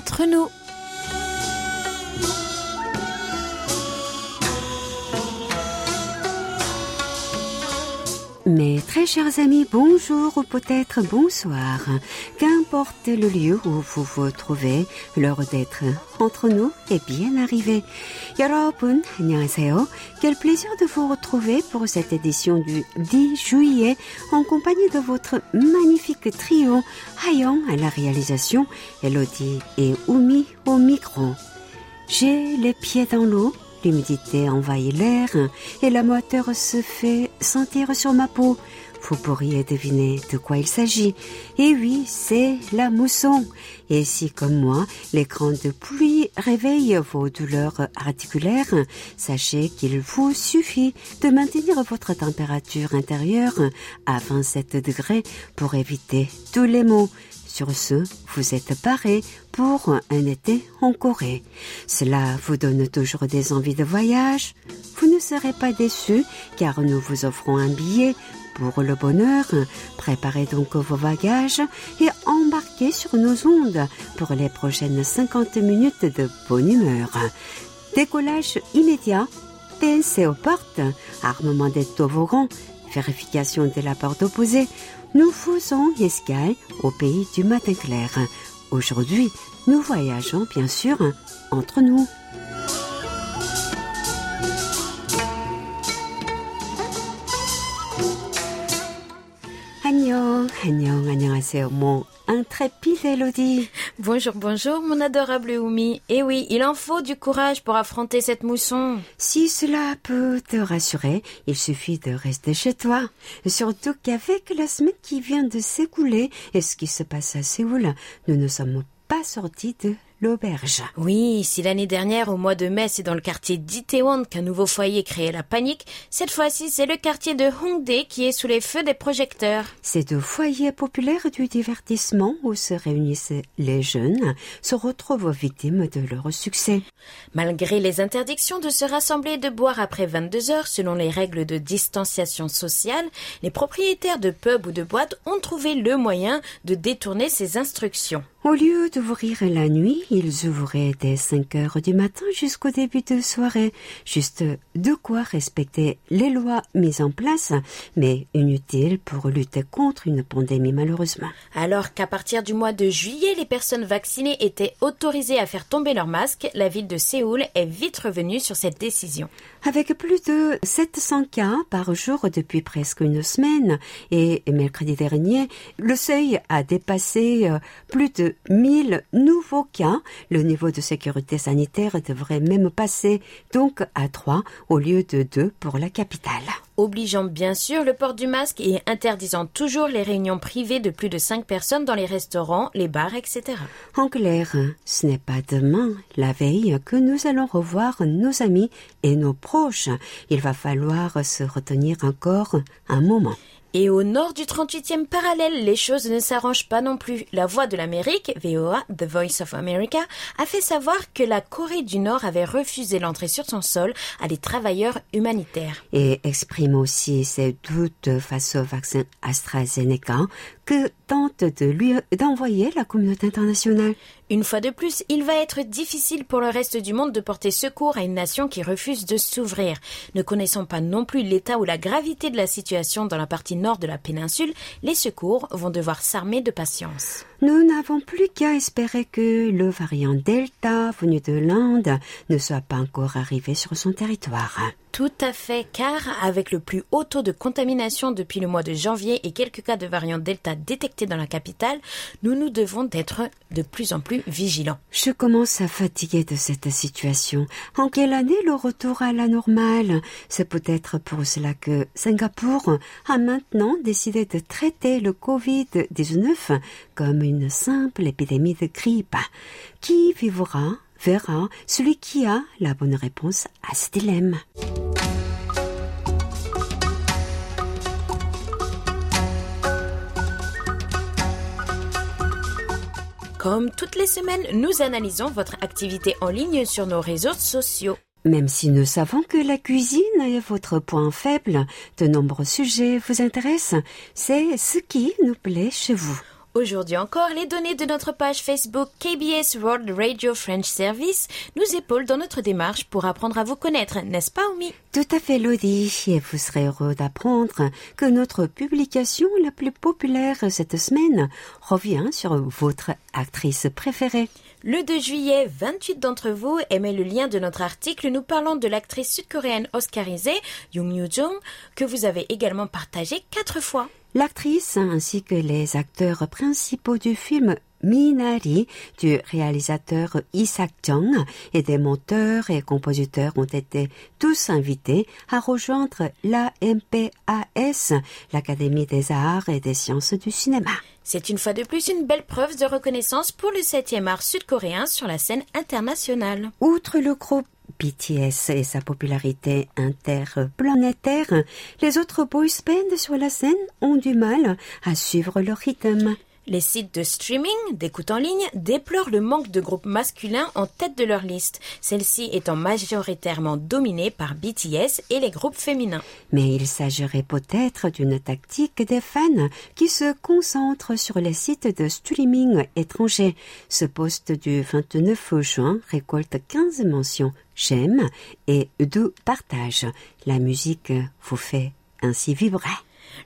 entre nous. Mes très chers amis, bonjour ou peut-être bonsoir. Qu'importe le lieu où vous vous trouvez, l'heure d'être entre nous est bien arrivée. 여러분, 안녕하세요. Quel plaisir de vous retrouver pour cette édition du 10 juillet en compagnie de votre magnifique trio Hayon à la réalisation, Elodie et Oumi au micro. J'ai les pieds dans l'eau L'humidité envahit l'air et la moiteur se fait sentir sur ma peau. Vous pourriez deviner de quoi il s'agit. Et oui, c'est la mousson. Et si, comme moi, les grandes pluies réveillent vos douleurs articulaires, sachez qu'il vous suffit de maintenir votre température intérieure à 27 degrés pour éviter tous les maux. Sur ce, vous êtes paré pour un été en Corée. Cela vous donne toujours des envies de voyage. Vous ne serez pas déçus car nous vous offrons un billet pour le bonheur. Préparez donc vos bagages et embarquez sur nos ondes pour les prochaines 50 minutes de bonne humeur. Décollage immédiat, PNC aux portes, armement des toboggans, vérification de la porte opposée, nous faisons escale au pays du matin clair. Aujourd'hui, nous voyageons bien sûr entre nous. 안녕, 안녕, 안녕하세요. Mon intrépide Elodie. Bonjour, bonjour, mon adorable Oumi. Eh oui, il en faut du courage pour affronter cette mousson. Si cela peut te rassurer, il suffit de rester chez toi. Surtout qu'avec la semaine qui vient de s'écouler et ce qui se passe à Séoul, nous ne sommes pas sortis de l'auberge. Oui, si l'année dernière, au mois de mai, c'est dans le quartier d'Itaewon qu'un nouveau foyer créait la panique, cette fois-ci, c'est le quartier de Hongdae qui est sous les feux des projecteurs. Ces deux foyers populaires du divertissement où se réunissent les jeunes se retrouvent victimes de leur succès. Malgré les interdictions de se rassembler et de boire après 22 heures selon les règles de distanciation sociale, les propriétaires de pubs ou de boîtes ont trouvé le moyen de détourner ces instructions. Au lieu d'ouvrir la nuit, ils ouvraient dès 5 heures du matin jusqu'au début de soirée. Juste de quoi respecter les lois mises en place, mais inutiles pour lutter contre une pandémie malheureusement. Alors qu'à partir du mois de juillet, les personnes vaccinées étaient autorisées à faire tomber leur masque, la ville de Séoul est vite revenue sur cette décision. Avec plus de 700 cas par jour depuis presque une semaine et mercredi dernier, le seuil a dépassé euh, plus de 1000 nouveaux cas. Le niveau de sécurité sanitaire devrait même passer donc à 3 au lieu de 2 pour la capitale obligeant bien sûr le port du masque et interdisant toujours les réunions privées de plus de 5 personnes dans les restaurants, les bars, etc. En clair, ce n'est pas demain, la veille, que nous allons revoir nos amis et nos proches. Il va falloir se retenir encore un moment. Et au nord du 38e parallèle, les choses ne s'arrangent pas non plus. La Voix de l'Amérique, VOA, The Voice of America, a fait savoir que la Corée du Nord avait refusé l'entrée sur son sol à des travailleurs humanitaires. Et exprime aussi ses doutes face au vaccin AstraZeneca que tente de lui d'envoyer la communauté internationale. Une fois de plus, il va être difficile pour le reste du monde de porter secours à une nation qui refuse de s'ouvrir. Ne connaissant pas non plus l'état ou la gravité de la situation dans la partie nord de la péninsule, les secours vont devoir s'armer de patience. Nous n'avons plus qu'à espérer que le variant Delta venu de l'Inde ne soit pas encore arrivé sur son territoire. Tout à fait, car avec le plus haut taux de contamination depuis le mois de janvier et quelques cas de variant Delta détectés dans la capitale, nous nous devons d'être de plus en plus vigilants. Je commence à fatiguer de cette situation. En quelle année le retour à la normale? C'est peut-être pour cela que Singapour a maintenant décidé de traiter le Covid-19 comme une simple épidémie de grippe. Qui vivra verra celui qui a la bonne réponse à ce dilemme. Comme toutes les semaines, nous analysons votre activité en ligne sur nos réseaux sociaux. Même si nous savons que la cuisine est votre point faible, de nombreux sujets vous intéressent. C'est ce qui nous plaît chez vous. Aujourd'hui encore, les données de notre page Facebook KBS World Radio French Service nous épaulent dans notre démarche pour apprendre à vous connaître, n'est-ce pas, Omi Tout à fait, Lodi. Et vous serez heureux d'apprendre que notre publication la plus populaire cette semaine revient sur votre actrice préférée. Le 2 juillet, 28 d'entre vous aimaient le lien de notre article nous parlant de l'actrice sud-coréenne oscarisée, Yoon Yoo-jung, que vous avez également partagé quatre fois. L'actrice ainsi que les acteurs principaux du film Minari du réalisateur Isaac Jung et des monteurs et compositeurs ont été tous invités à rejoindre l'AMPAS, l'Académie des arts et des sciences du cinéma. C'est une fois de plus une belle preuve de reconnaissance pour le 7e art sud-coréen sur la scène internationale. Outre le groupe BTS et sa popularité interplanétaire, les autres boys bands sur la scène ont du mal à suivre leur rythme. Les sites de streaming, d'écoute en ligne, déplorent le manque de groupes masculins en tête de leur liste, celle-ci étant majoritairement dominée par BTS et les groupes féminins. Mais il s'agirait peut-être d'une tactique des fans qui se concentrent sur les sites de streaming étrangers. Ce poste du 29 juin récolte 15 mentions j'aime et deux partages. La musique vous fait ainsi vibrer.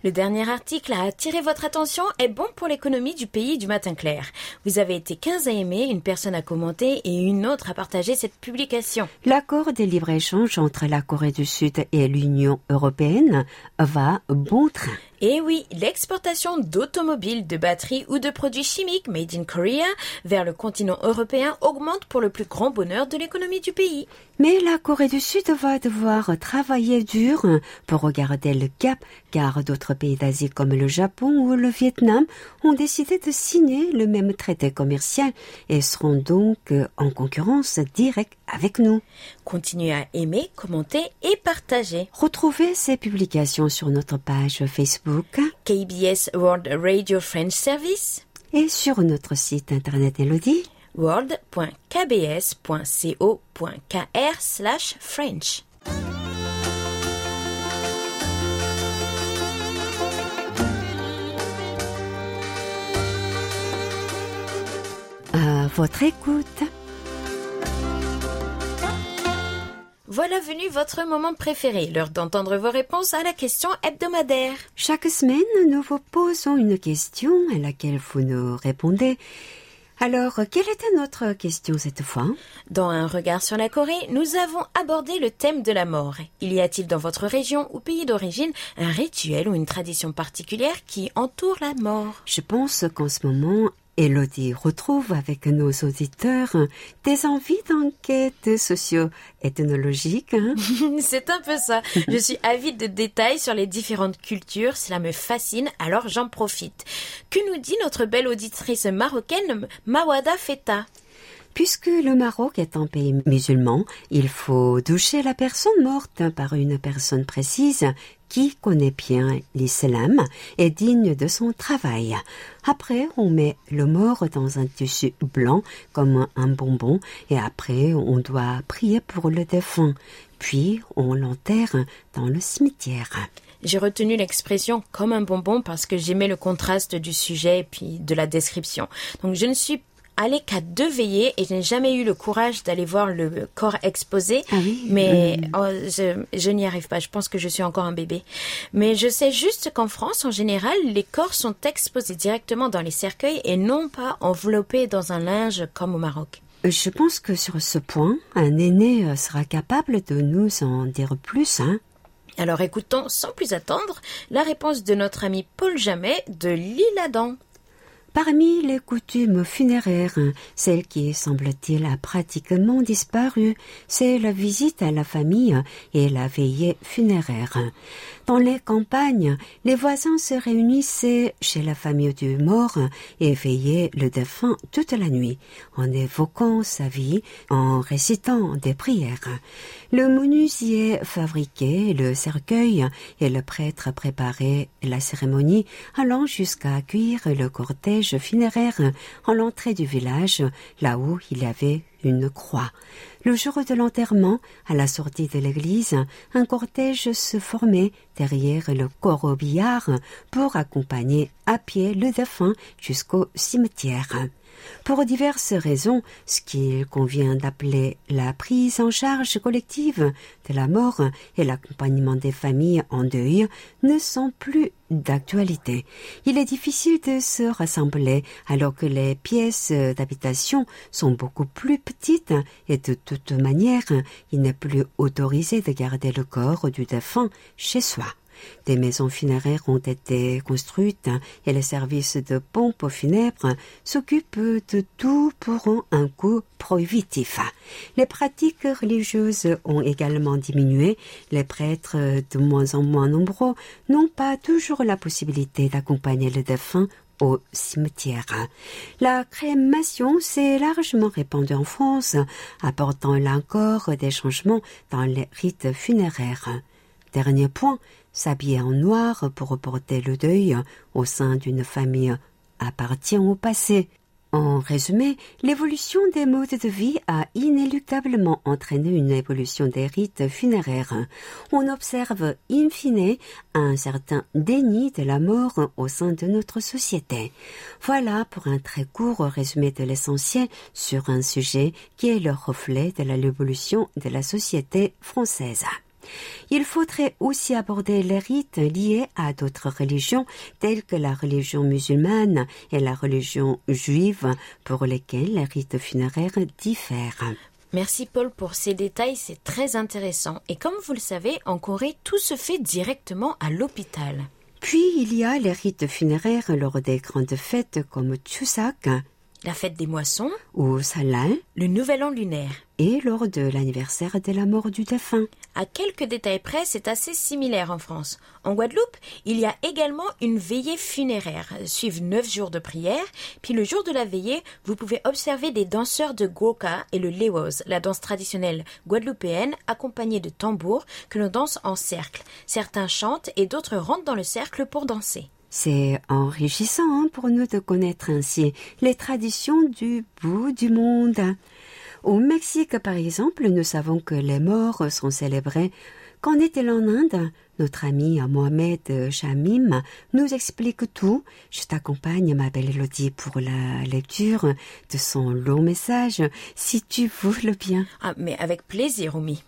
Le dernier article a attiré votre attention est bon pour l'économie du pays du matin clair. Vous avez été 15 à aimer, une personne à commenter et une autre à partager cette publication. L'accord de libre-échange entre la Corée du Sud et l'Union européenne va bon train. Et oui, l'exportation d'automobiles, de batteries ou de produits chimiques made in Korea vers le continent européen augmente pour le plus grand bonheur de l'économie du pays. Mais la Corée du Sud va devoir travailler dur pour regarder le cap car d'autres pays d'Asie comme le Japon ou le Vietnam ont décidé de signer le même traité commercial et seront donc en concurrence directe avec nous. Continuez à aimer, commenter et partager. Retrouvez ces publications sur notre page Facebook KBS World Radio French Service et sur notre site internet Elodie world.kbs.co.kr slash French. À votre écoute. Voilà venu votre moment préféré, l'heure d'entendre vos réponses à la question hebdomadaire. Chaque semaine, nous vous posons une question à laquelle vous nous répondez. Alors, quelle était notre question cette fois? Dans un regard sur la Corée, nous avons abordé le thème de la mort. Il y a-t-il dans votre région ou pays d'origine un rituel ou une tradition particulière qui entoure la mort? Je pense qu'en ce moment, Elodie retrouve avec nos auditeurs des envies d'enquête socio-ethnologique. Hein C'est un peu ça. Je suis avide de détails sur les différentes cultures. Cela me fascine, alors j'en profite. Que nous dit notre belle auditrice marocaine Mawada Feta? Puisque le Maroc est un pays musulman, il faut doucher la personne morte par une personne précise qui connaît bien l'islam et digne de son travail. Après, on met le mort dans un tissu blanc comme un bonbon et après, on doit prier pour le défunt. Puis, on l'enterre dans le cimetière. J'ai retenu l'expression comme un bonbon parce que j'aimais le contraste du sujet et puis de la description. Donc je ne suis allée qu'à deux veillées et je n'ai jamais eu le courage d'aller voir le corps exposé. Ah oui Mais oh, je, je n'y arrive pas. Je pense que je suis encore un bébé. Mais je sais juste qu'en France, en général, les corps sont exposés directement dans les cercueils et non pas enveloppés dans un linge comme au Maroc. Je pense que sur ce point, un aîné euh, sera capable de nous en dire plus, hein Alors écoutons sans plus attendre la réponse de notre ami Paul Jamet de l'Île-Adam. Parmi les coutumes funéraires, celle qui, semble-t-il, a pratiquement disparu, c'est la visite à la famille et la veillée funéraire. Dans les campagnes, les voisins se réunissaient chez la famille du mort et veillaient le défunt toute la nuit, en évoquant sa vie, en récitant des prières. Le menuisier fabriquait le cercueil et le prêtre préparait la cérémonie, allant jusqu'à accueillir le cortège funéraire en l'entrée du village, là où il y avait croix. Le jour de l'enterrement, à la sortie de l'église, un cortège se formait derrière le corobillard pour accompagner à pied le défunt jusqu'au cimetière. Pour diverses raisons, ce qu'il convient d'appeler la prise en charge collective de la mort et l'accompagnement des familles en deuil ne sont plus d'actualité. Il est difficile de se rassembler alors que les pièces d'habitation sont beaucoup plus petites et de toute manière, il n'est plus autorisé de garder le corps du défunt chez soi. Des maisons funéraires ont été construites et les services de pompe funèbres s'occupent de tout pour un coût prohibitif. Les pratiques religieuses ont également diminué. Les prêtres, de moins en moins nombreux, n'ont pas toujours la possibilité d'accompagner le défunt au cimetière. La crémation s'est largement répandue en France, apportant là encore des changements dans les rites funéraires. Dernier point, s'habiller en noir pour reporter le deuil au sein d'une famille appartient au passé. En résumé, l'évolution des modes de vie a inéluctablement entraîné une évolution des rites funéraires. On observe in fine un certain déni de la mort au sein de notre société. Voilà pour un très court résumé de l'essentiel sur un sujet qui est le reflet de l'évolution de la société française. Il faudrait aussi aborder les rites liés à d'autres religions telles que la religion musulmane et la religion juive pour lesquelles les rites funéraires diffèrent. Merci Paul pour ces détails, c'est très intéressant. Et comme vous le savez, en Corée, tout se fait directement à l'hôpital. Puis il y a les rites funéraires lors des grandes fêtes comme Chuseok, la fête des moissons, ou Salin, le nouvel an lunaire, et lors de l'anniversaire de la mort du défunt. À quelques détails près, c'est assez similaire en France. En Guadeloupe, il y a également une veillée funéraire. Suivent neuf jours de prière, puis le jour de la veillée, vous pouvez observer des danseurs de Goka et le Lewos, la danse traditionnelle guadeloupéenne accompagnée de tambours que l'on danse en cercle. Certains chantent et d'autres rentrent dans le cercle pour danser. C'est enrichissant hein, pour nous de connaître ainsi les traditions du bout du monde. Au Mexique, par exemple, nous savons que les morts sont célébrés. Qu'en est-il en Inde? Notre ami Mohamed Shamim nous explique tout. Je t'accompagne, ma belle Elodie, pour la lecture de son long message, si tu veux le bien. Ah, mais avec plaisir, Oumi.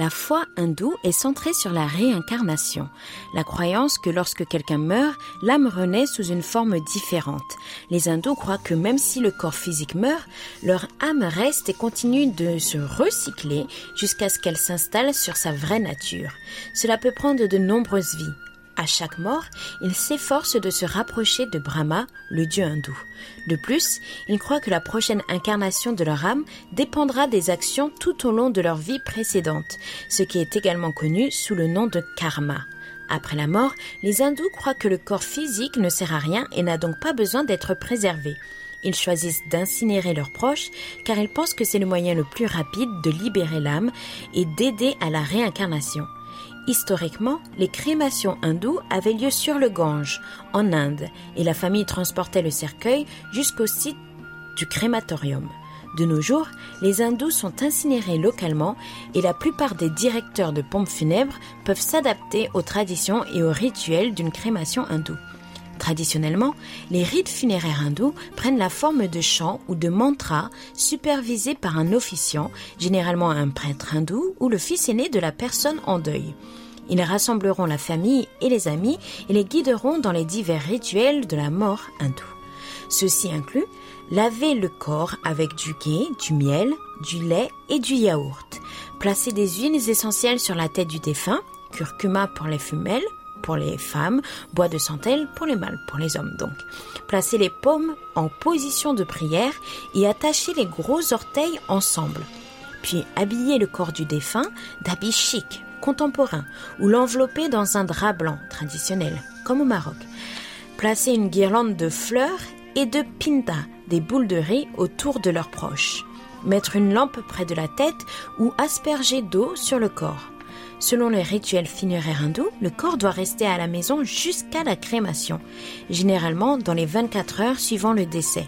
La foi hindoue est centrée sur la réincarnation, la croyance que lorsque quelqu'un meurt, l'âme renaît sous une forme différente. Les hindous croient que même si le corps physique meurt, leur âme reste et continue de se recycler jusqu'à ce qu'elle s'installe sur sa vraie nature. Cela peut prendre de nombreuses vies. À chaque mort, ils s'efforcent de se rapprocher de Brahma, le dieu hindou. De plus, ils croient que la prochaine incarnation de leur âme dépendra des actions tout au long de leur vie précédente, ce qui est également connu sous le nom de karma. Après la mort, les hindous croient que le corps physique ne sert à rien et n'a donc pas besoin d'être préservé. Ils choisissent d'incinérer leurs proches car ils pensent que c'est le moyen le plus rapide de libérer l'âme et d'aider à la réincarnation. Historiquement, les crémations hindoues avaient lieu sur le Gange, en Inde, et la famille transportait le cercueil jusqu'au site du crématorium. De nos jours, les hindous sont incinérés localement et la plupart des directeurs de pompes funèbres peuvent s'adapter aux traditions et aux rituels d'une crémation hindoue. Traditionnellement, les rites funéraires hindous prennent la forme de chants ou de mantras supervisés par un officiant, généralement un prêtre hindou ou le fils aîné de la personne en deuil. Ils rassembleront la famille et les amis et les guideront dans les divers rituels de la mort hindoue. Ceci inclut laver le corps avec du ghee, du miel, du lait et du yaourt, placer des huiles essentielles sur la tête du défunt, curcuma pour les femelles, pour les femmes, bois de centelle pour les mâles, pour les hommes donc. Placer les paumes en position de prière et attacher les gros orteils ensemble. Puis habiller le corps du défunt d'habits chics, contemporains, ou l'envelopper dans un drap blanc traditionnel, comme au Maroc. Placer une guirlande de fleurs et de pinda, des boules de riz autour de leurs proches. Mettre une lampe près de la tête ou asperger d'eau sur le corps. Selon les rituels funéraires hindous, le corps doit rester à la maison jusqu'à la crémation, généralement dans les 24 heures suivant le décès.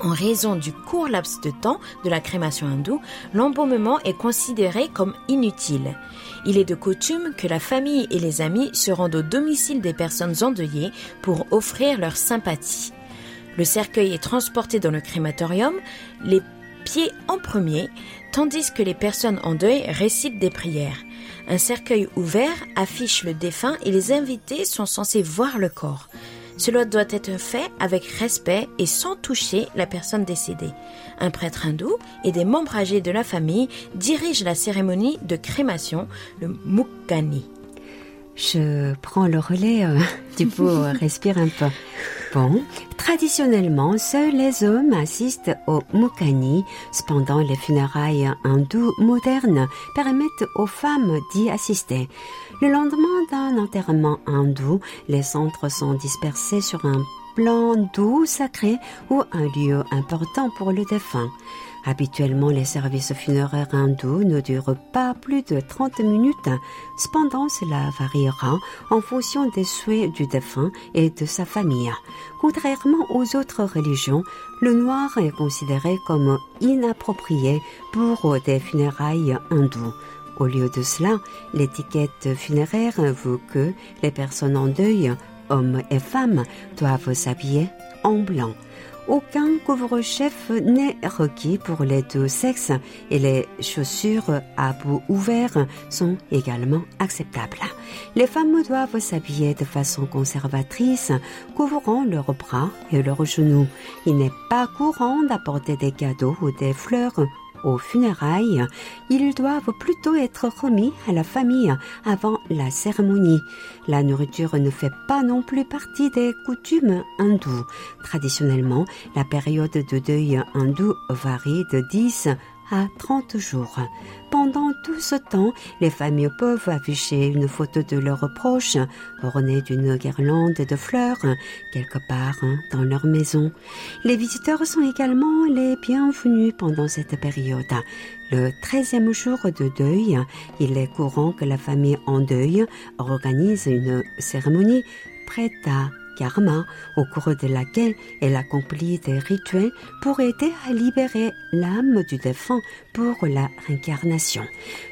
En raison du court laps de temps de la crémation hindoue, l'embaumement est considéré comme inutile. Il est de coutume que la famille et les amis se rendent au domicile des personnes endeuillées pour offrir leur sympathie. Le cercueil est transporté dans le crématorium, les pieds en premier, tandis que les personnes en deuil récitent des prières. Un cercueil ouvert affiche le défunt et les invités sont censés voir le corps. Cela doit être fait avec respect et sans toucher la personne décédée. Un prêtre hindou et des membres âgés de la famille dirigent la cérémonie de crémation, le Mukkani. Je prends le relais, euh, du coup, respire un peu. Traditionnellement, seuls les hommes assistent au Mukkani. Cependant, les funérailles hindoues modernes permettent aux femmes d'y assister. Le lendemain d'un enterrement hindou, les centres sont dispersés sur un plan doux sacré ou un lieu important pour le défunt. Habituellement, les services funéraires hindous ne durent pas plus de 30 minutes. Cependant, cela variera en fonction des souhaits du défunt et de sa famille. Contrairement aux autres religions, le noir est considéré comme inapproprié pour des funérailles hindous. Au lieu de cela, l'étiquette funéraire veut que les personnes en deuil, hommes et femmes, doivent s'habiller en blanc. Aucun couvre-chef n'est requis pour les deux sexes et les chaussures à bout ouvert sont également acceptables. Les femmes doivent s'habiller de façon conservatrice, couvrant leurs bras et leurs genoux. Il n'est pas courant d'apporter des cadeaux ou des fleurs aux funérailles, ils doivent plutôt être remis à la famille avant la cérémonie. La nourriture ne fait pas non plus partie des coutumes hindoues. Traditionnellement, la période de deuil hindou varie de 10 à 30 jours. Pendant tout ce temps, les familles peuvent afficher une photo de leurs proches ornée d'une guirlande de fleurs quelque part dans leur maison. Les visiteurs sont également les bienvenus pendant cette période. Le treizième jour de deuil, il est courant que la famille en deuil organise une cérémonie prête à au cours de laquelle elle accomplit des rituels pour aider à libérer l'âme du défunt pour la réincarnation.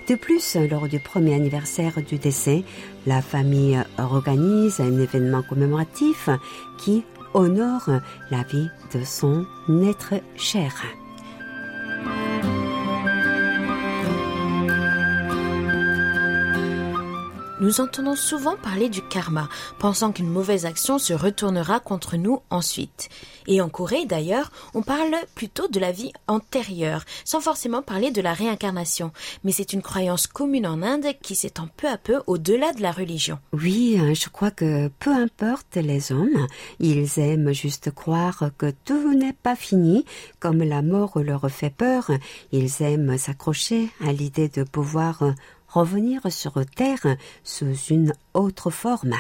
De plus, lors du premier anniversaire du décès, la famille organise un événement commémoratif qui honore la vie de son être cher. Nous entendons souvent parler du karma, pensant qu'une mauvaise action se retournera contre nous ensuite. Et en Corée, d'ailleurs, on parle plutôt de la vie antérieure, sans forcément parler de la réincarnation. Mais c'est une croyance commune en Inde qui s'étend peu à peu au-delà de la religion. Oui, hein, je crois que peu importe les hommes, ils aiment juste croire que tout n'est pas fini, comme la mort leur fait peur, ils aiment s'accrocher à l'idée de pouvoir revenir sur Terre sous une autre forme.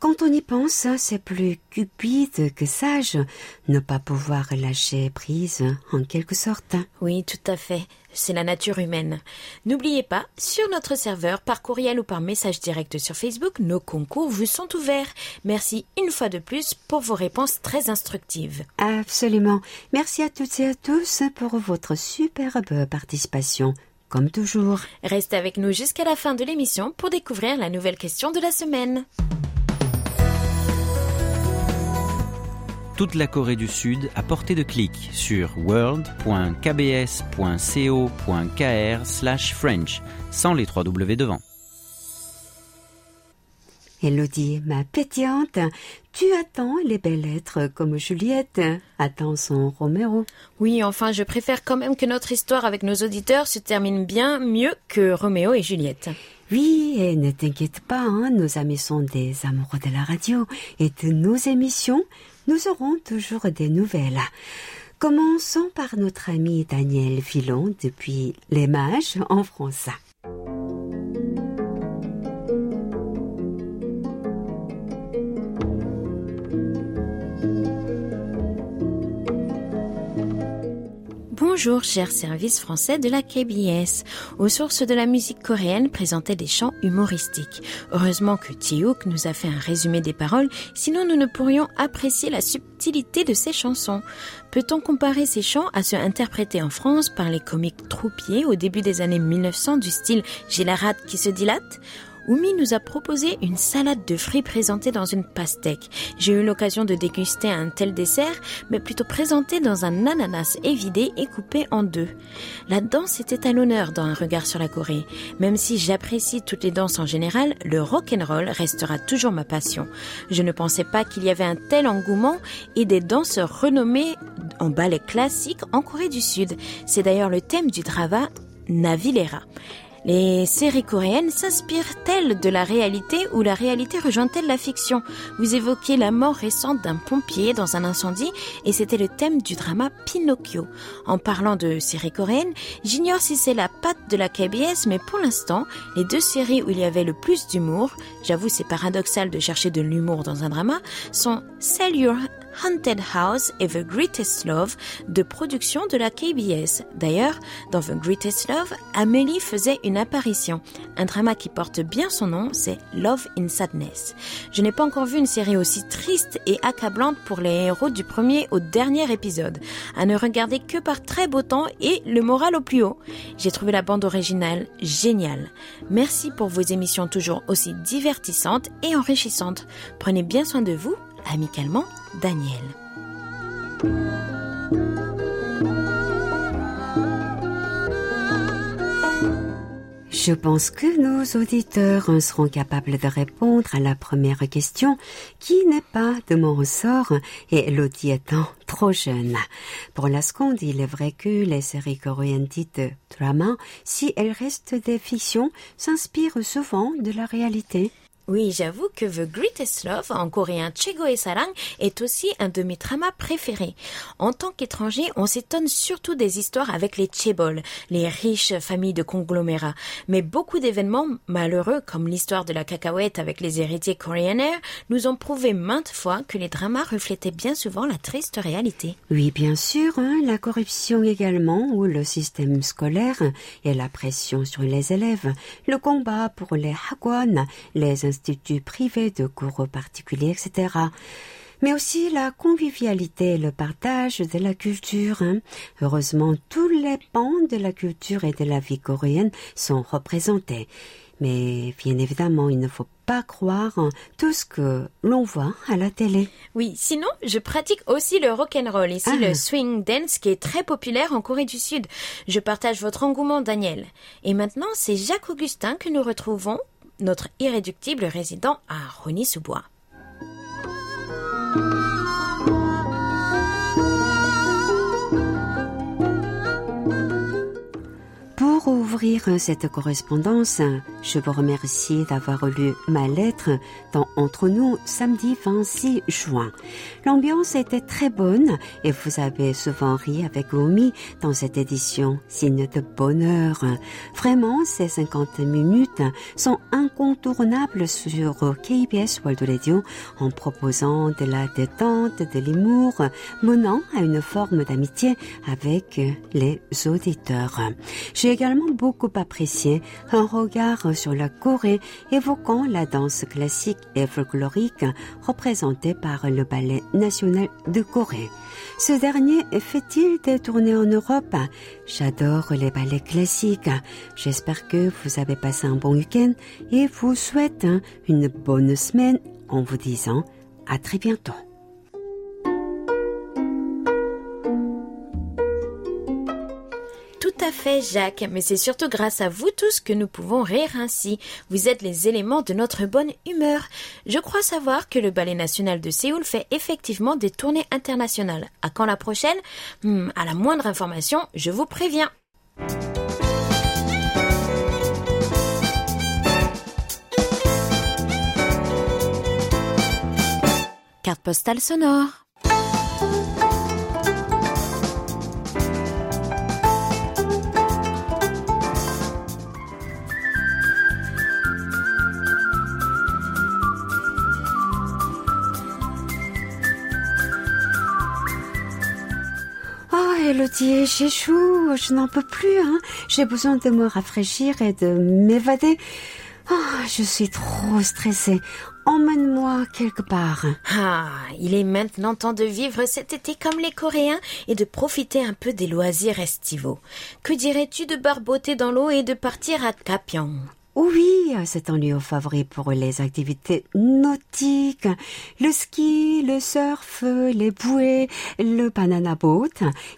Quand on y pense, c'est plus cupide que sage ne pas pouvoir lâcher prise en quelque sorte. Oui, tout à fait. C'est la nature humaine. N'oubliez pas, sur notre serveur, par courriel ou par message direct sur Facebook, nos concours vous sont ouverts. Merci une fois de plus pour vos réponses très instructives. Absolument. Merci à toutes et à tous pour votre superbe participation comme toujours. Restez avec nous jusqu'à la fin de l'émission pour découvrir la nouvelle question de la semaine. Toute la Corée du Sud à portée de clic sur world.kbs.co.kr/french sans les trois W devant. Elodie, ma pétillante, tu attends les belles lettres comme Juliette attend son Roméo. Oui, enfin, je préfère quand même que notre histoire avec nos auditeurs se termine bien mieux que Roméo et Juliette. Oui, et ne t'inquiète pas, hein, nos amis sont des amoureux de la radio et de nos émissions. Nous aurons toujours des nouvelles. Commençons par notre ami Daniel Filon depuis Les Mages en France. Bonjour, cher service français de la KBS. Aux sources de la musique coréenne présentaient des chants humoristiques. Heureusement que Tiouk nous a fait un résumé des paroles, sinon nous ne pourrions apprécier la subtilité de ces chansons. Peut-on comparer ces chants à ceux interprétés en France par les comiques troupiers au début des années 1900 du style J'ai la rate qui se dilate? Oumi nous a proposé une salade de fruits présentée dans une pastèque. J'ai eu l'occasion de déguster un tel dessert, mais plutôt présenté dans un ananas évidé et coupé en deux. La danse était à l'honneur dans un regard sur la Corée. Même si j'apprécie toutes les danses en général, le rock and roll restera toujours ma passion. Je ne pensais pas qu'il y avait un tel engouement et des danseurs renommés en ballet classique en Corée du Sud. C'est d'ailleurs le thème du drama Navilera. Les séries coréennes s'inspirent-elles de la réalité ou la réalité rejoint-elle la fiction? Vous évoquez la mort récente d'un pompier dans un incendie et c'était le thème du drama Pinocchio. En parlant de séries coréennes, j'ignore si c'est la patte de la KBS, mais pour l'instant, les deux séries où il y avait le plus d'humour, j'avoue c'est paradoxal de chercher de l'humour dans un drama, sont Sell Your Haunted House et The Greatest Love de production de la KBS. D'ailleurs, dans The Greatest Love, Amélie faisait une apparition. Un drama qui porte bien son nom, c'est Love in Sadness. Je n'ai pas encore vu une série aussi triste et accablante pour les héros du premier au dernier épisode. À ne regarder que par très beau temps et le moral au plus haut. J'ai trouvé la bande originale géniale. Merci pour vos émissions toujours aussi divertissantes et enrichissantes. Prenez bien soin de vous amicalement Daniel. Je pense que nos auditeurs seront capables de répondre à la première question qui n'est pas de mon ressort et Elodie étant trop jeune. Pour la seconde, il est vrai que les séries coréennes dites drama, si elles restent des fictions, s'inspirent souvent de la réalité. Oui, j'avoue que The Greatest Love, en coréen Chego et Sarang, est aussi un de mes dramas préférés. En tant qu'étranger, on s'étonne surtout des histoires avec les Chebol, les riches familles de conglomérats. Mais beaucoup d'événements malheureux, comme l'histoire de la cacahuète avec les héritiers coréens, nous ont prouvé maintes fois que les dramas reflétaient bien souvent la triste réalité. Oui, bien sûr, hein, la corruption également, ou le système scolaire et la pression sur les élèves, le combat pour les hagwon, les instituts privés de cours particuliers, etc. Mais aussi la convivialité et le partage de la culture. Hein. Heureusement, tous les pans de la culture et de la vie coréenne sont représentés. Mais bien évidemment, il ne faut pas croire tout ce que l'on voit à la télé. Oui, sinon, je pratique aussi le rock and roll, ici Ah. le swing dance qui est très populaire en Corée du Sud. Je partage votre engouement, Daniel. Et maintenant, c'est Jacques Augustin que nous retrouvons, notre irréductible résident à Rony-sous-Bois. Pour ouvrir cette correspondance, je vous remercie d'avoir lu ma lettre dans Entre nous samedi 26 juin. L'ambiance était très bonne et vous avez souvent ri avec Omi dans cette édition, signe de bonheur. Vraiment, ces 50 minutes sont incontournables sur KBS World Radio en proposant de la détente, de l'humour, menant à une forme d'amitié avec les auditeurs. J'ai également beaucoup apprécié un regard sur la Corée évoquant la danse classique et folklorique représentée par le Ballet national de Corée. Ce dernier fait-il des tournées en Europe? J'adore les ballets classiques. J'espère que vous avez passé un bon week-end et vous souhaite une bonne semaine en vous disant à très bientôt. Fait, Jacques, mais c'est surtout grâce à vous tous que nous pouvons rire ainsi. Vous êtes les éléments de notre bonne humeur. Je crois savoir que le Ballet national de Séoul fait effectivement des tournées internationales. À quand la prochaine? Hmm, À la moindre information, je vous préviens. Carte postale sonore. Elodie, j'échoue, je n'en peux plus. Hein. J'ai besoin de me rafraîchir et de m'évader. Oh, je suis trop stressée. Emmène-moi quelque part. Ah, il est maintenant temps de vivre cet été comme les Coréens et de profiter un peu des loisirs estivaux. Que dirais-tu de barboter dans l'eau et de partir à Kapiong oui, c'est un lieu favori pour les activités nautiques, le ski, le surf, les bouées, le banana boat,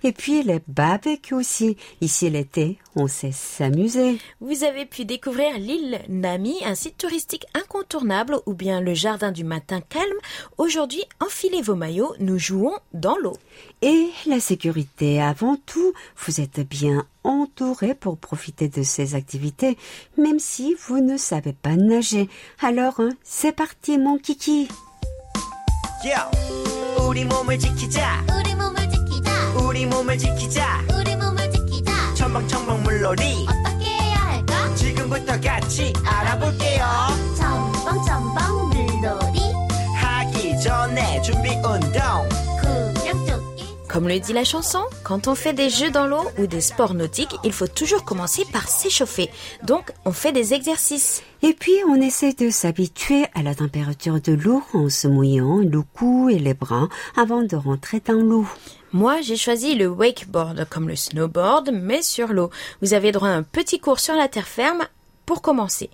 et puis les barbecues aussi. Ici l'été, on sait s'amuser. Vous avez pu découvrir l'île Nami, un site touristique incontournable, ou bien le jardin du matin calme. Aujourd'hui, enfilez vos maillots, nous jouons dans l'eau. Et la sécurité avant tout, vous êtes bien entouré pour profiter de ces activités, même si vous ne savez pas nager. Alors, hein, c'est parti mon kiki. Yeah. 우리 몸을 지키자. 우리 몸을 지키자. 우리 몸을 지키자. 우리 몸을 지키자. 첨벙첨벙 물놀이. 어떻게 해야 할까? 지금부터 같이 알아볼게요. Comme le dit la chanson, quand on fait des jeux dans l'eau ou des sports nautiques, il faut toujours commencer par s'échauffer. Donc, on fait des exercices. Et puis, on essaie de s'habituer à la température de l'eau en se mouillant le cou et les bras avant de rentrer dans l'eau. Moi, j'ai choisi le wakeboard comme le snowboard, mais sur l'eau. Vous avez droit à un petit cours sur la terre ferme pour commencer.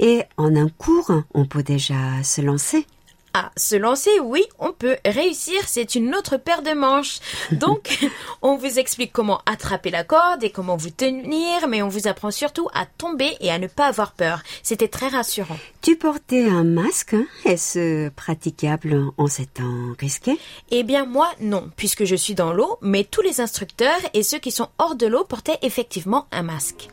Et en un cours, on peut déjà se lancer. Ah, se lancer, oui, on peut. Réussir, c'est une autre paire de manches. Donc, on vous explique comment attraper la corde et comment vous tenir, mais on vous apprend surtout à tomber et à ne pas avoir peur. C'était très rassurant. Tu portais un masque, hein? Est-ce praticable en ces temps risqués? Eh bien, moi, non, puisque je suis dans l'eau, mais tous les instructeurs et ceux qui sont hors de l'eau portaient effectivement un masque.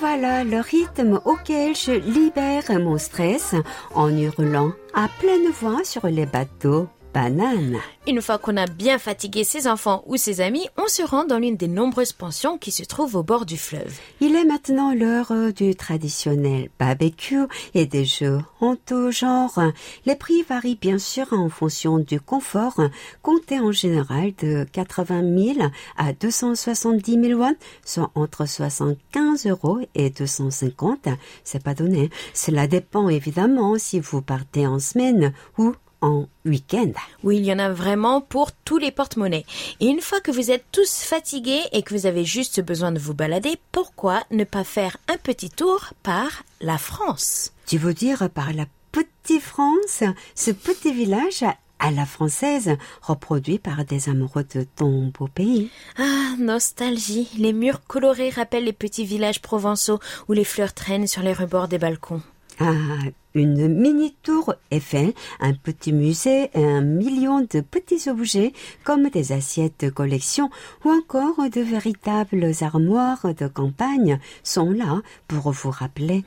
Voilà, le rythme auquel je libère mon stress en hurlant à pleine voix sur les bateaux Une fois qu'on a bien fatigué ses enfants ou ses amis, on se rend dans l'une des nombreuses pensions qui se trouvent au bord du fleuve. Il est maintenant l'heure du traditionnel barbecue et des jeux en tout genre. Les prix varient bien sûr en fonction du confort, compté en général de 80 000 à 270 000 won, soit entre 75 euros et 250. C'est pas donné. Cela dépend évidemment si vous partez en semaine ou en week-end. Oui, il y en a vraiment pour tous les porte-monnaies. Et une fois que vous êtes tous fatigués et que vous avez juste besoin de vous balader, pourquoi ne pas faire un petit tour par la France? Tu veux dire par la petite France, ce petit village à- à la française, reproduit par des amoureux de ton beau pays. Ah, nostalgie. Les murs colorés rappellent les petits villages provençaux où les fleurs traînent sur les rebords des balcons. Ah, une mini-tour Eiffel, un petit musée et un million de petits objets comme des assiettes de collection ou encore de véritables armoires de campagne sont là pour vous rappeler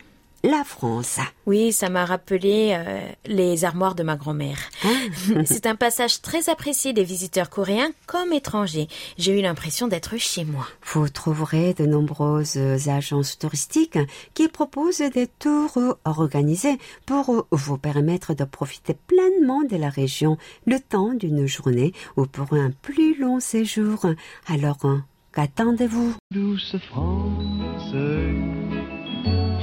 la France. Oui, ça m'a rappelé euh, les armoires de ma grand-mère. C'est un passage très apprécié des visiteurs coréens comme étrangers. J'ai eu l'impression d'être chez moi. Vous trouverez de nombreuses agences touristiques qui proposent des tours organisés pour vous permettre de profiter pleinement de la région le temps d'une journée ou pour un plus long séjour. Alors, qu'attendez-vous? Douce France,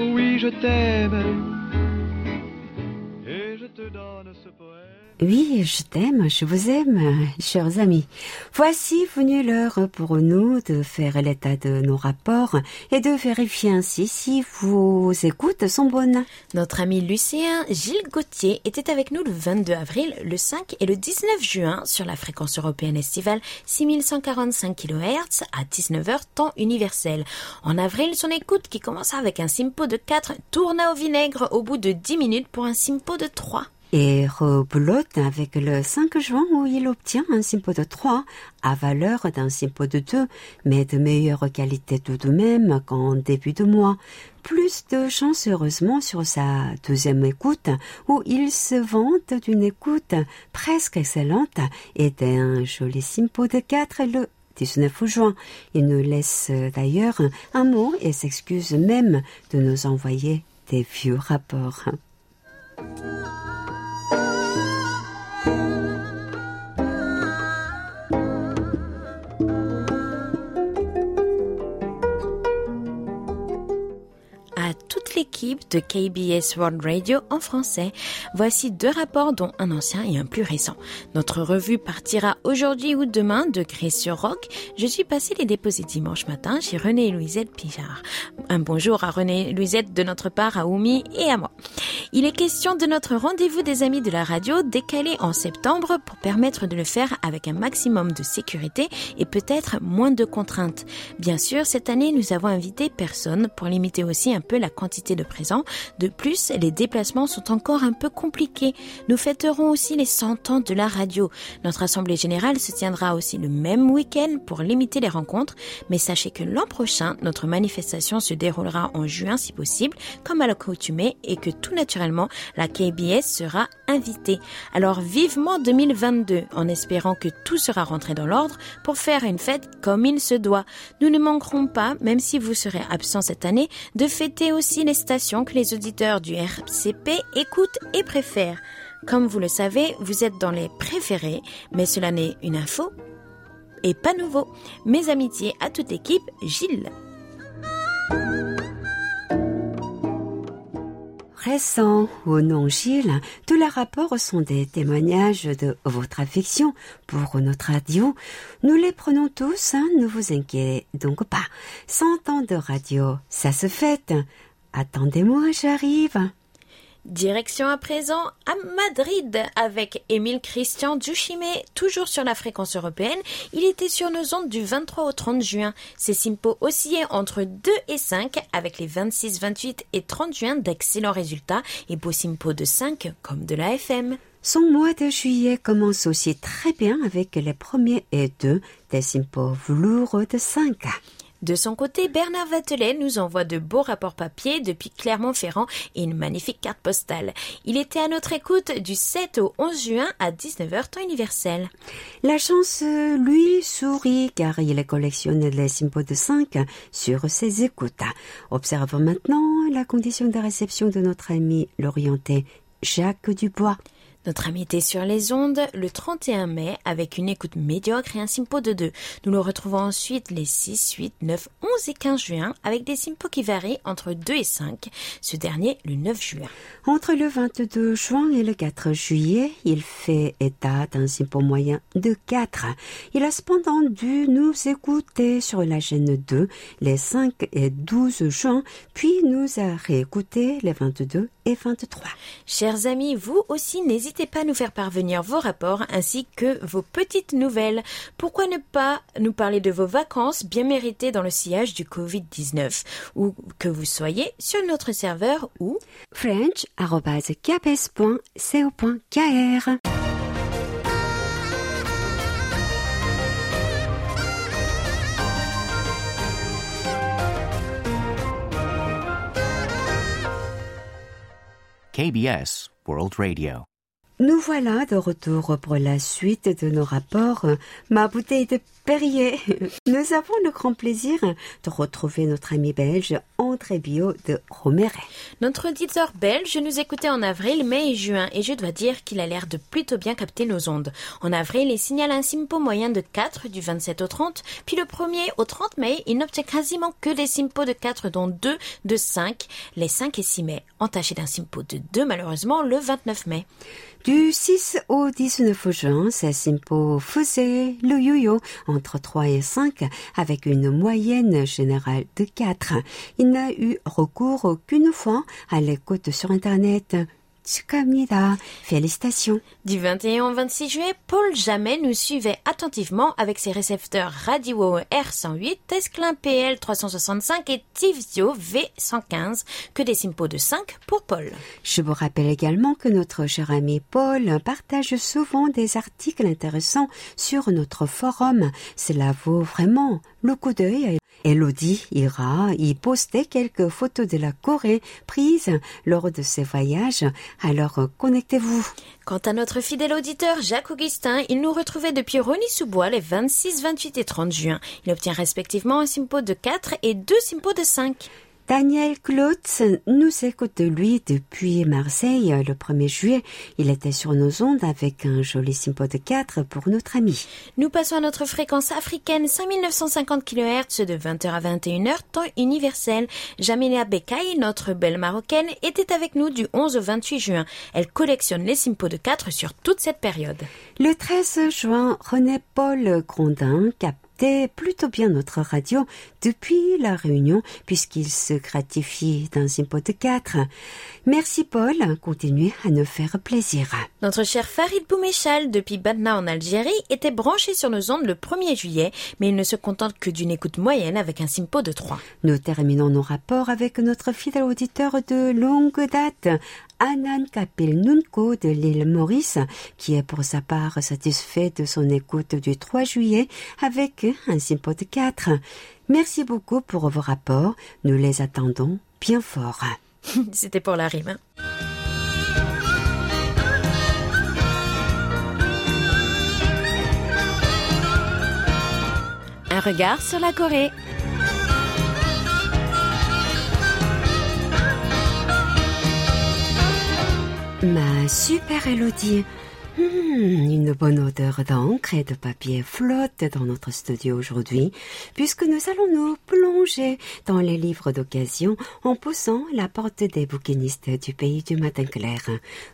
Oui, je t'aime. Oui, je t'aime, je vous aime, chers amis. Voici venue l'heure pour nous de faire l'état de nos rapports et de vérifier ainsi si vos écoutes sont bonnes. Notre ami lycéen Gilles Gauthier était avec nous le 22 avril, le 5 et le 19 juin sur la fréquence européenne estivale 6145 kHz à 19h temps universel. En avril, son écoute qui commença avec un simpo de 4 tourna au vinaigre au bout de 10 minutes pour un simpo de 3. Et rebelote avec le 5 juin où il obtient un simpo de 3 à valeur d'un simpo de 2, mais de meilleure qualité tout de même qu'en début de mois. Plus de chance heureusement sur sa deuxième écoute où il se vante d'une écoute presque excellente et d'un joli simpo de 4 le 19 juin. Il nous laisse d'ailleurs un mot et s'excuse même de nous envoyer des vieux rapports. L'équipe de KBS World Radio en français. Voici deux rapports dont un ancien et un plus récent. Notre revue partira aujourd'hui ou demain de Grès-sur-Roc. Je suis passé les déposer dimanche matin chez René et Louisette Pijard. Un bonjour à René et Louisette de notre part, à Oumi et à moi. Il est question de notre rendez-vous des amis de la radio décalé en septembre pour permettre de le faire avec un maximum de sécurité et peut-être moins de contraintes. Bien sûr, cette année, nous avons invité personne pour limiter aussi un peu la quantité de présents. De plus, les déplacements sont encore un peu compliqués. Nous fêterons aussi les 100 ans de la radio. Notre assemblée générale se tiendra aussi le même week-end pour limiter les rencontres, mais sachez que l'an prochain, notre manifestation se déroulera en juin si possible, comme à l'accoutumée, et que tout naturellement, la KBS sera invitée. Alors vivement 2022, en espérant que tout sera rentré dans l'ordre pour faire une fête comme il se doit. Nous ne manquerons pas, même si vous serez absent cette année, de fêter aussi les que les auditeurs du RCP écoutent et préfèrent. Comme vous le savez, vous êtes dans les préférés, mais cela n'est une info et pas nouveau. Mes amitiés à toute équipe, Gilles. Récent ou non Gilles, tous les rapports sont des témoignages de votre affection pour notre radio. Nous les prenons tous, hein, ne vous inquiétez donc pas. Cent ans de radio, ça se fête. Attendez-moi, j'arrive. Direction à présent à Madrid avec Émile Christian Duchimé, toujours sur la fréquence européenne. Il était sur nos ondes du 23 au 30 juin. Ses simpos oscillaient entre 2 et 5 avec les 26, 28 et 30 juin d'excellents résultats et beaux simpos de 5 comme de la FM. Son mois de juillet commence aussi très bien avec les premiers et deux des simpos velours de 5. De son côté, Bernard Vatelet nous envoie de beaux rapports papier depuis Clermont-Ferrand et une magnifique carte postale. Il était à notre écoute du 7 au 11 juin à 19h temps universel. La chance lui sourit car il collectionne les simpos de 5 sur ses écoutes. Observons maintenant la condition de réception de notre ami l'orienté Jacques Dubois. Notre ami était sur les ondes le 31 mai avec une écoute médiocre et un simpo de 2. Nous le retrouvons ensuite les 6, 8, 9, 11 et 15 juin avec des simpos qui varient entre 2 et 5, ce dernier le 9 juin. Entre le 22 juin et le 4 juillet, il fait état d'un simpo moyen de 4. Il a cependant dû nous écouter sur la chaîne 2 les 5 et 12 juin, puis nous a réécouté les 22 et 23. Chers amis, vous aussi n'hésitez pas à nous faire parvenir vos rapports ainsi que vos petites nouvelles. Pourquoi ne pas nous parler de vos vacances bien méritées dans le sillage du Covid-19 ou que vous soyez sur notre serveur ou french.kbs.co.kr KBS World Radio. Nous voilà de retour pour la suite de nos rapports. Ma bouteille de Perrier. Nous avons le grand plaisir de retrouver notre ami belge André Bio de Romeret. Notre auditeur belge nous écoutait en avril, mai et juin et je dois dire qu'il a l'air de plutôt bien capter nos ondes. En avril, il signale un simpo moyen de 4 du 27 au 30, puis le 1er au 30 mai, il n'obtient quasiment que des simpos de 4 dont 2 de 5, les 5 et 6 mai, entachés d'un simpo de 2 malheureusement le 29 mai. Du 6 au 19 juin, ces Simpo faisait le yo-yo entre 3 et 5 avec une moyenne générale de 4. Il n'a eu recours qu'une fois à l'écoute sur Internet. 축하합니다. Félicitations. Du 21 au 26 juillet, Paul Jamais nous suivait attentivement avec ses récepteurs Radio R108, Tesclin PL 365 et Tivzio V115, que des simpos de 5 pour Paul. Je vous rappelle également que notre cher ami Paul partage souvent des articles intéressants sur notre forum. Cela vaut vraiment le coup d'œil. Elodie ira y poster quelques photos de la Corée prises lors de ses voyages. Alors connectez-vous. Quant à notre fidèle auditeur Jacques Augustin, il nous retrouvait depuis Rony-sous-Bois les 26, 28 et 30 juin. Il obtient respectivement un simpo de 4 et deux simpos de 5. Daniel Klotz nous écoute lui depuis Marseille le 1er juillet. Il était sur nos ondes avec un joli simpo de 4 pour notre ami. Nous passons à notre fréquence africaine 5950 kHz de 20h à 21h, temps universel. Jamila Bekay, notre belle marocaine, était avec nous du 11 au 28 juin. Elle collectionne les simpos de 4 sur toute cette période. Le 13 juin, René-Paul Grondin captait plutôt bien notre radio depuis la réunion puisqu'il se gratifie d'un simpo de 4. Merci Paul, continuez à nous faire plaisir. Notre cher Farid Boumechal, depuis Badna en Algérie, était branché sur nos ondes le 1er juillet, mais il ne se contente que d'une écoute moyenne avec un simpo de 3. Nous terminons nos rapports avec notre fidèle auditeur de longue date, Anan Kapil Nunko de l'île Maurice, qui est pour sa part satisfait de son écoute du 3 juillet avec un de 4. Merci beaucoup pour vos rapports. Nous les attendons bien fort. C'était pour la rime. hein. Un regard sur la Corée. Ma super Elodie. Hmm, une bonne odeur d'encre et de papier flotte dans notre studio aujourd'hui, puisque nous allons nous plonger dans les livres d'occasion en poussant la porte des bouquinistes du pays du matin clair.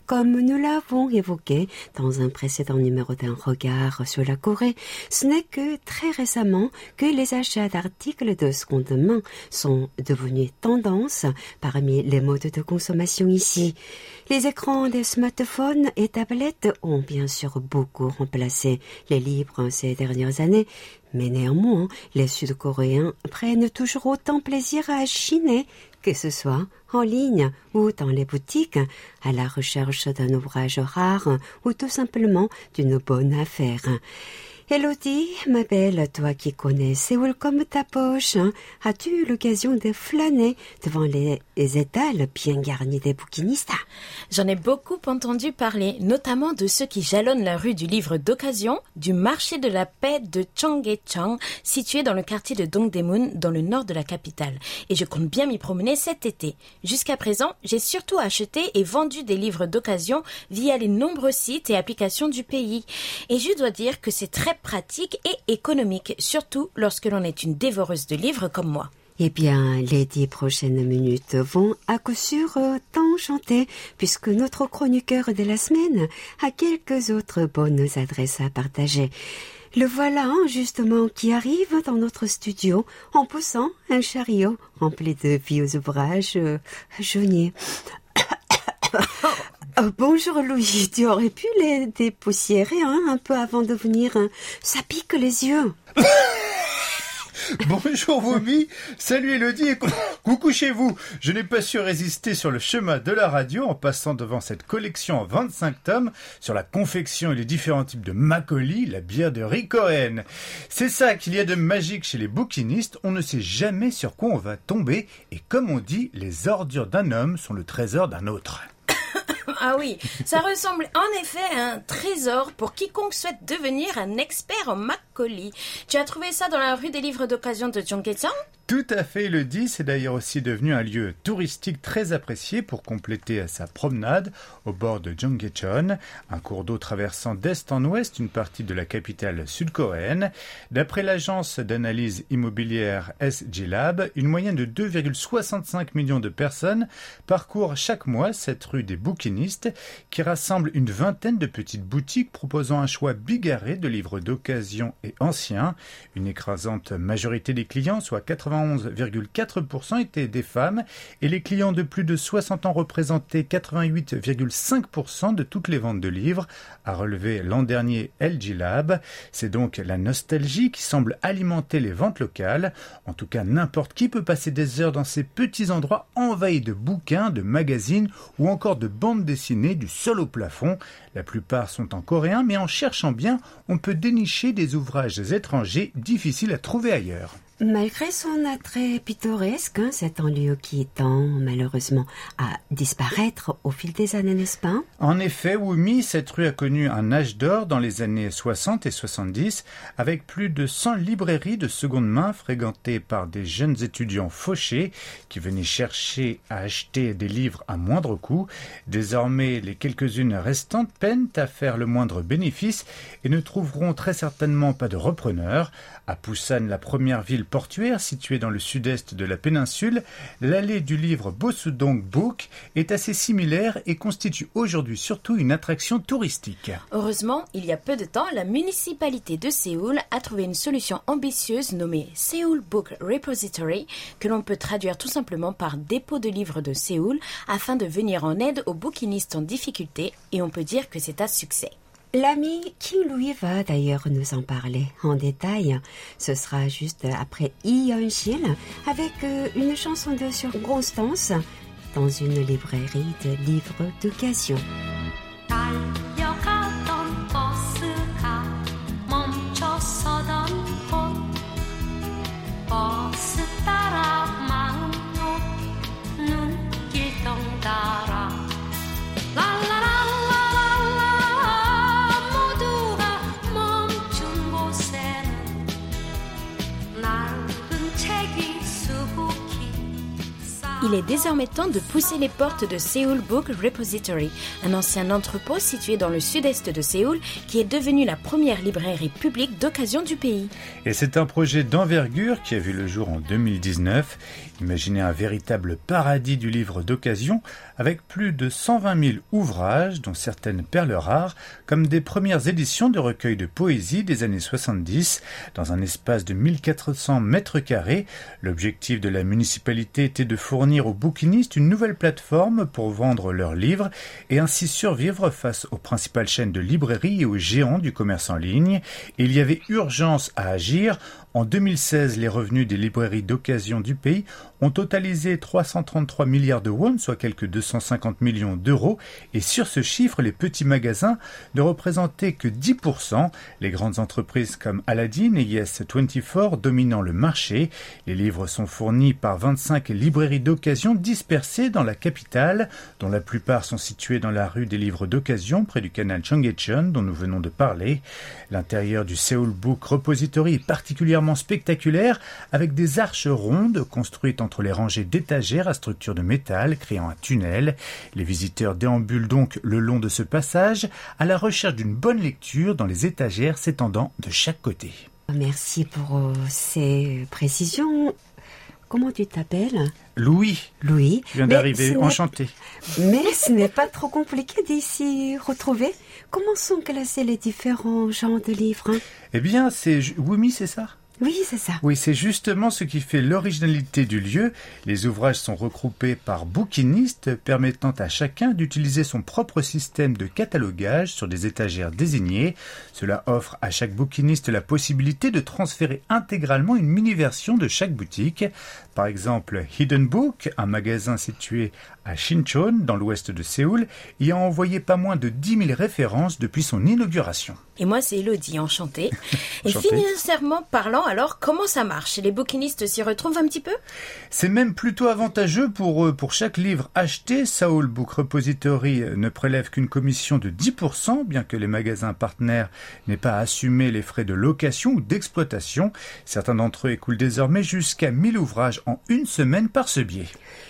Comme nous l'avons évoqué dans un précédent numéro d'un regard sur la Corée, ce n'est que très récemment que les achats d'articles de seconde main sont devenus tendance parmi les modes de consommation ici. Les écrans des smartphones et tablettes ont bien sûr beaucoup remplacé les livres ces dernières années, mais néanmoins, les Sud-Coréens prennent toujours autant plaisir à chiner, que ce soit en ligne ou dans les boutiques, à la recherche d'un ouvrage rare ou tout simplement d'une bonne affaire. Elodie, ma belle, toi qui connais Séoul comme ta poche, hein, as-tu eu l'occasion de flâner devant les, étals bien garnis des bouquinistes J'en ai beaucoup entendu parler, notamment de ceux qui jalonnent la rue du livre d'occasion du marché de la paix de Cheonggyecheon, situé dans le quartier de Dongdaemun, dans le nord de la capitale. Et je compte bien m'y promener cet été. Jusqu'à présent, j'ai surtout acheté et vendu des livres d'occasion via les nombreux sites et applications du pays. Et je dois dire que c'est très pratique et économique, surtout lorsque l'on est une dévoreuse de livres comme moi. Eh bien, les dix prochaines minutes vont à coup sûr euh, t'enchanter, puisque notre chroniqueur de la semaine a quelques autres bonnes adresses à partager. Le voilà hein, justement qui arrive dans notre studio en poussant un chariot rempli de vieux ouvrages euh, jauniers. Oh, bonjour Louis, tu aurais pu les dépoussiérer hein, un peu avant de venir. hein. Ça pique les yeux. Bonjour Vomi, salut Elodie et cou- coucou chez vous. Je n'ai pas su résister sur le chemin de la radio en passant devant cette collection en 25 tomes sur la confection et les différents types de Macaulay, la bière de riz coréenne. C'est ça qu'il y a de magique chez les bouquinistes, on ne sait jamais sur quoi on va tomber et comme on dit, les ordures d'un homme sont le trésor d'un autre. Ah oui, ça ressemble en effet à un trésor pour quiconque souhaite devenir un expert en Macaulay. Tu as trouvé ça dans la rue des livres d'occasion de Jonggaecheon Tout à fait, le dit, c'est d'ailleurs aussi devenu un lieu touristique très apprécié pour compléter sa promenade au bord de Jonggaecheon, un cours d'eau traversant d'est en ouest une partie de la capitale sud-coréenne. D'après l'agence d'analyse immobilière SG Lab, une moyenne de 2,65 millions de personnes parcourent chaque mois cette rue des bouquinistes qui rassemble une vingtaine de petites boutiques proposant un choix bigarré de livres d'occasion et anciens. Une écrasante majorité des clients, soit 91,4%, étaient des femmes et les clients de plus de 60 ans représentaient 88,5% de toutes les ventes de livres, a relevé l'an dernier LG Lab. C'est donc la nostalgie qui semble alimenter les ventes locales. En tout cas, n'importe qui peut passer des heures dans ces petits endroits envahis de bouquins, de magazines ou encore de bandes dessinées du sol au plafond. La plupart sont en coréen, mais en cherchant bien, on peut dénicher des ouvrages étrangers difficiles à trouver ailleurs. Malgré son attrait pittoresque, hein, c'est un lieu qui tend malheureusement à disparaître au fil des années, n'est-ce pas? En effet, Wumi, cette rue a connu un âge d'or dans les années 60 et 70, avec plus de 100 librairies de seconde main fréquentées par des jeunes étudiants fauchés qui venaient chercher à acheter des livres à moindre coût. Désormais, les quelques-unes restantes peinent à faire le moindre bénéfice et ne trouveront très certainement pas de repreneurs. À Busan, la première ville portuaire située dans le sud-est de la péninsule, l'allée du livre Bosudong Book est assez similaire et constitue aujourd'hui surtout une attraction touristique. Heureusement, il y a peu de temps, la municipalité de Séoul a trouvé une solution ambitieuse nommée Seoul Book Repository, que l'on peut traduire tout simplement par dépôt de livres de Séoul, afin de venir en aide aux bouquinistes en difficulté, et on peut dire que c'est un succès. L'ami King Louis va d'ailleurs nous en parler en détail? Ce sera juste après Lee Hyun-sil avec euh, une chanson de circonstance dans une librairie de livres d'occasion. Il est désormais temps de pousser les portes de Seoul Book Repository, un ancien entrepôt situé dans le sud-est de Séoul qui est devenu la première librairie publique d'occasion du pays. Et c'est un projet d'envergure qui a vu le jour en 2019. Imaginez un véritable paradis du livre d'occasion avec plus de 120 000 ouvrages, dont certaines perles rares, comme des premières éditions de recueils de poésie des années 70, dans un espace de 1400 mètres carrés. L'objectif de la municipalité était de fournir aux bouquinistes une nouvelle plateforme pour vendre leurs livres et ainsi survivre face aux principales chaînes de librairies et aux géants du commerce en ligne. Il y avait urgence à agir. En 2016, les revenus des librairies d'occasion du pays ont totalisé 333 milliards de won, soit quelques 250 millions d'euros, et sur ce chiffre, les petits magasins ne représentaient que 10%, les grandes entreprises comme Aladdin et Yes24 dominant le marché. Les livres sont fournis par 25 librairies d'occasion dispersées dans la capitale, dont la plupart sont situées dans la rue des livres d'occasion près du canal Chongyecheon dont nous venons de parler. L'intérieur du Seoul Book Repository est particulièrement spectaculaire avec des arches rondes construites entre les rangées d'étagères à structure de métal créant un tunnel. Les visiteurs déambulent donc le long de ce passage à la recherche d'une bonne lecture dans les étagères s'étendant de chaque côté. Merci pour euh, ces précisions. Comment tu t'appelles? Louis, Louis. je viens d'arriver, enchanté. Mais ce n'est pas trop compliqué d'ici retrouver. Comment sont classés les différents genres de livres hein Eh bien, c'est Wumi, c'est ça Oui, c'est ça. Oui, c'est justement ce qui fait l'originalité du lieu. Les ouvrages sont regroupés par bouquinistes, permettant à chacun d'utiliser son propre système de catalogage sur des étagères désignées. Cela offre à chaque bouquiniste la possibilité de transférer intégralement une mini-version de chaque boutique. Par exemple, Hidden Book, un magasin situé à Shinchon, dans l'ouest de Séoul, y a envoyé pas moins de 10 000 références depuis son inauguration. Et moi, c'est Elodie, enchantée. Et financièrement parlant, alors comment ça marche? Les bouquinistes s'y retrouvent un petit peu? C'est même plutôt avantageux pour eux. Pour chaque livre acheté, Saul Book Repository ne prélève qu'une commission de 10%, bien que les magasins partenaires n'aient pas à assumer les frais de location ou d'exploitation. Certains d'entre eux écoulent désormais jusqu'à 1000 ouvrages en une semaine par ce biais.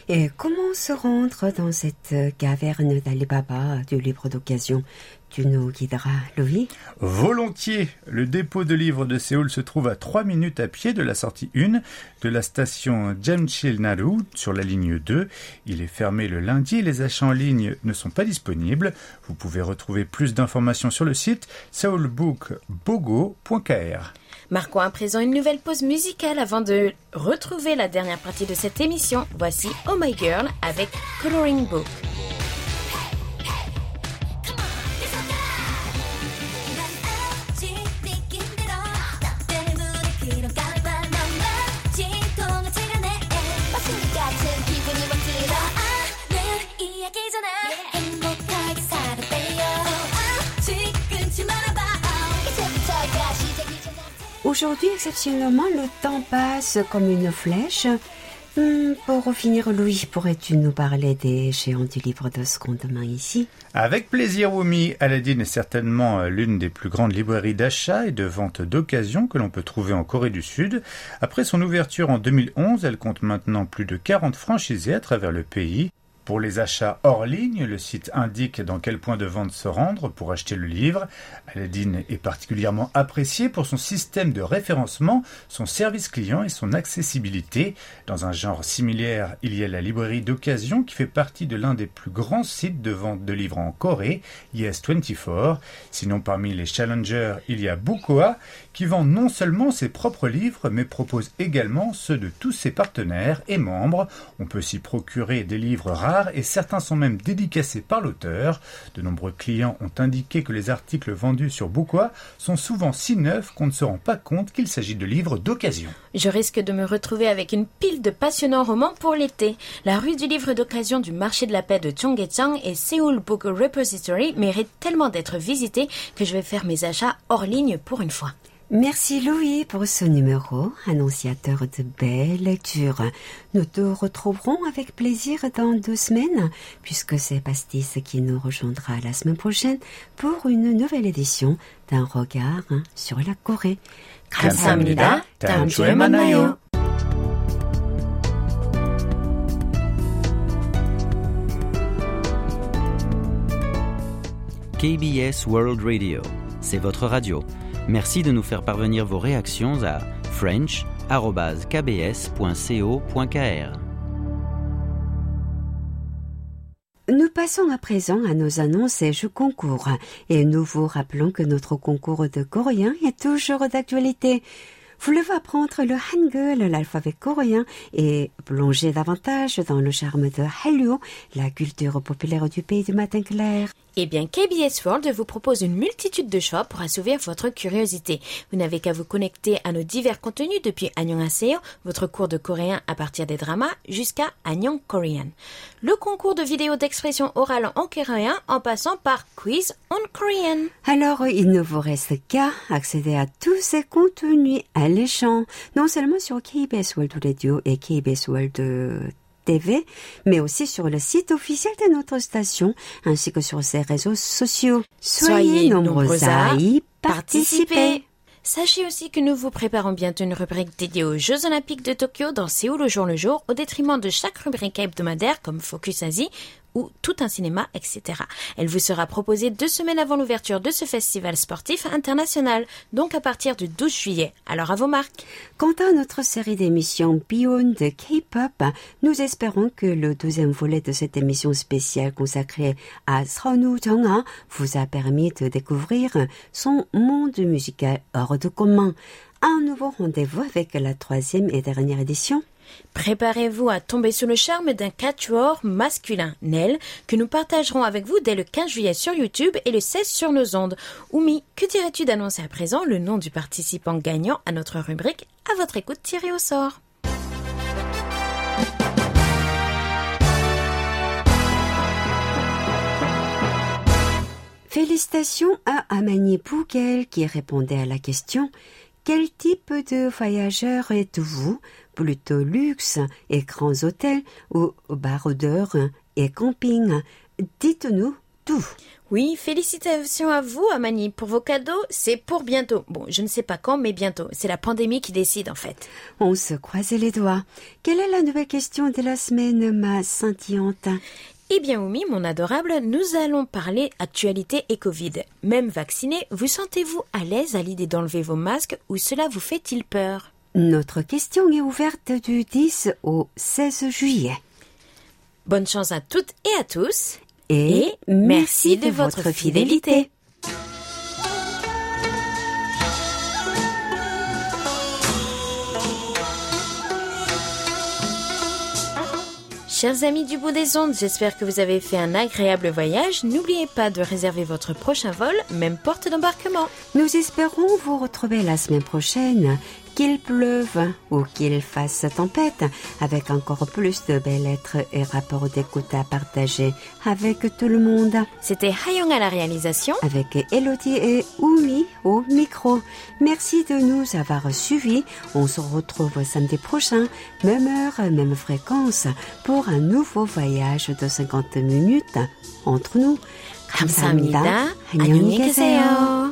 Et comment se rendre dans cette euh, caverne d'Alibaba du livre d'occasion Tu nous guideras, Louis? Volontiers, le dépôt de livres de Séoul se trouve à 3 minutes à pied de la sortie 1 de la station Jamshil-naru sur la ligne 2. Il est fermé le lundi et les achats en ligne ne sont pas disponibles. Vous pouvez retrouver plus d'informations sur le site seoulbookbogo.kr. Marquons à présent une nouvelle pause musicale avant de retrouver la dernière partie de cette émission. Voici Oh My Girl avec Coloring Book. Aujourd'hui, exceptionnellement, le temps passe comme une flèche. Hmm, pour finir, Louis, pourrais-tu nous parler des géants du livre de seconde main ici? Avec plaisir, Wumi. Aladdin est certainement euh, l'une des plus grandes librairies d'achat et de vente d'occasion que l'on peut trouver en Corée du Sud. Après son ouverture en 2011, elle compte maintenant plus de 40 franchisés à travers le pays. Pour les achats hors ligne, le site indique dans quel point de vente se rendre pour acheter le livre. Aladdin est particulièrement apprécié pour son système de référencement, son service client et son accessibilité. Dans un genre similaire, il y a la librairie d'occasion qui fait partie de l'un des plus grands sites de vente de livres en Corée, Yes24. Sinon, parmi les challengers, il y a Bukoa qui vend non seulement ses propres livres, mais propose également ceux de tous ses partenaires et membres. On peut s'y procurer des livres rares et certains sont même dédicacés par l'auteur. De nombreux clients ont indiqué que les articles vendus sur Bukoa sont souvent si neufs qu'on ne se rend pas compte qu'il s'agit de livres d'occasion. Je risque de me retrouver avec une pile de passionnants romans pour l'été. La rue du livre d'occasion du marché de la paix de Cheonggyecheong et Seoul Book Repository méritent tellement d'être visités que je vais faire mes achats hors ligne pour une fois. Merci Louis pour ce numéro, annonciateur de belles lectures. Nous te retrouverons avec plaisir dans deux semaines, puisque c'est Pastis qui nous rejoindra la semaine prochaine pour une nouvelle édition d'un regard hein, sur la Corée. 감사합니다. 다음 주에 만나요. KBS World Radio, c'est votre radio. Merci de nous faire parvenir vos réactions à french.kbs.co.kr. Nous passons à présent à nos annonces et jeux concours. Et nous vous rappelons que notre concours de coréen est toujours d'actualité. Voulez-vous apprendre le hangul, l'alphabet coréen, et plonger davantage dans le charme de Hallyu, la culture populaire du pays du matin clair? Eh bien, KBS World vous propose une multitude de choix pour assouvir votre curiosité. Vous n'avez qu'à vous connecter à nos divers contenus depuis Annyeonghaseyo, votre cours de coréen à partir des dramas, jusqu'à Annyeong Korean. Le concours de vidéos d'expression orale en coréen en passant par Quiz on Korean. Alors, il ne vous reste qu'à accéder à tous ces contenus alléchants, non seulement sur KBS World Radio et KBS World euh, TV, mais aussi sur le site officiel de notre station, ainsi que sur ses réseaux sociaux. Soyez, nombreux à y participer. Sachez aussi que nous vous préparons bientôt une rubrique dédiée aux Jeux Olympiques de Tokyo dans Séoul au jour le jour, au détriment de chaque rubrique hebdomadaire comme Focus Asie ou tout un cinéma, etc. Elle vous sera proposée deux semaines avant l'ouverture de ce festival sportif international, donc à partir du 12 juillet. Alors à vos marques. Quant à notre série d'émissions Beyond K-pop, nous espérons que le deuxième volet de cette émission spéciale consacrée à Sonu vous a permis de découvrir son monde musical hors de commun. Un nouveau rendez-vous avec la troisième et dernière édition. Préparez-vous à tomber sous le charme d'un quatuor masculin, Nel, que nous partagerons avec vous dès le 15 juillet sur YouTube et le 16 sur nos ondes. Oumi, que dirais-tu d'annoncer à présent le nom du participant gagnant à notre rubrique À votre écoute tiré au sort? Félicitations à Amani Pouquel qui répondait à la question. Quel type de voyageur êtes-vous? Plutôt luxe et grands hôtels ou baroudeurs et camping Dites-nous tout. Oui, félicitations à vous, Amani, pour vos cadeaux. C'est pour bientôt. Bon, je ne sais pas quand, mais bientôt. C'est la pandémie qui décide, en fait. On se croise les doigts. Quelle est la nouvelle question de la semaine, ma scintillante Eh bien, Oumi, mon adorable, nous allons parler actualité et Covid. Même vacciné, vous sentez-vous à l'aise à l'idée d'enlever vos masques ou cela vous fait-il peur? Notre question est ouverte du 10 au 16 juillet. Bonne chance à toutes et à tous. Et, Et merci de votre fidélité. Chers amis du bout des ondes, j'espère que vous avez fait un agréable voyage. N'oubliez pas de réserver votre prochain vol, même porte d'embarquement. Nous espérons vous retrouver la semaine prochaine, qu'il pleuve ou qu'il fasse tempête, avec encore plus de belles lettres et rapports d'écoute à partager avec tout le monde, C'était Hayong à la réalisation. avec Elodie et Oumi au micro. Merci de nous avoir suivis. On se retrouve samedi prochain, même heure, même fréquence, pour un nouveau voyage de 50 minutes entre nous. 감사합니다. 안녕히 계세요.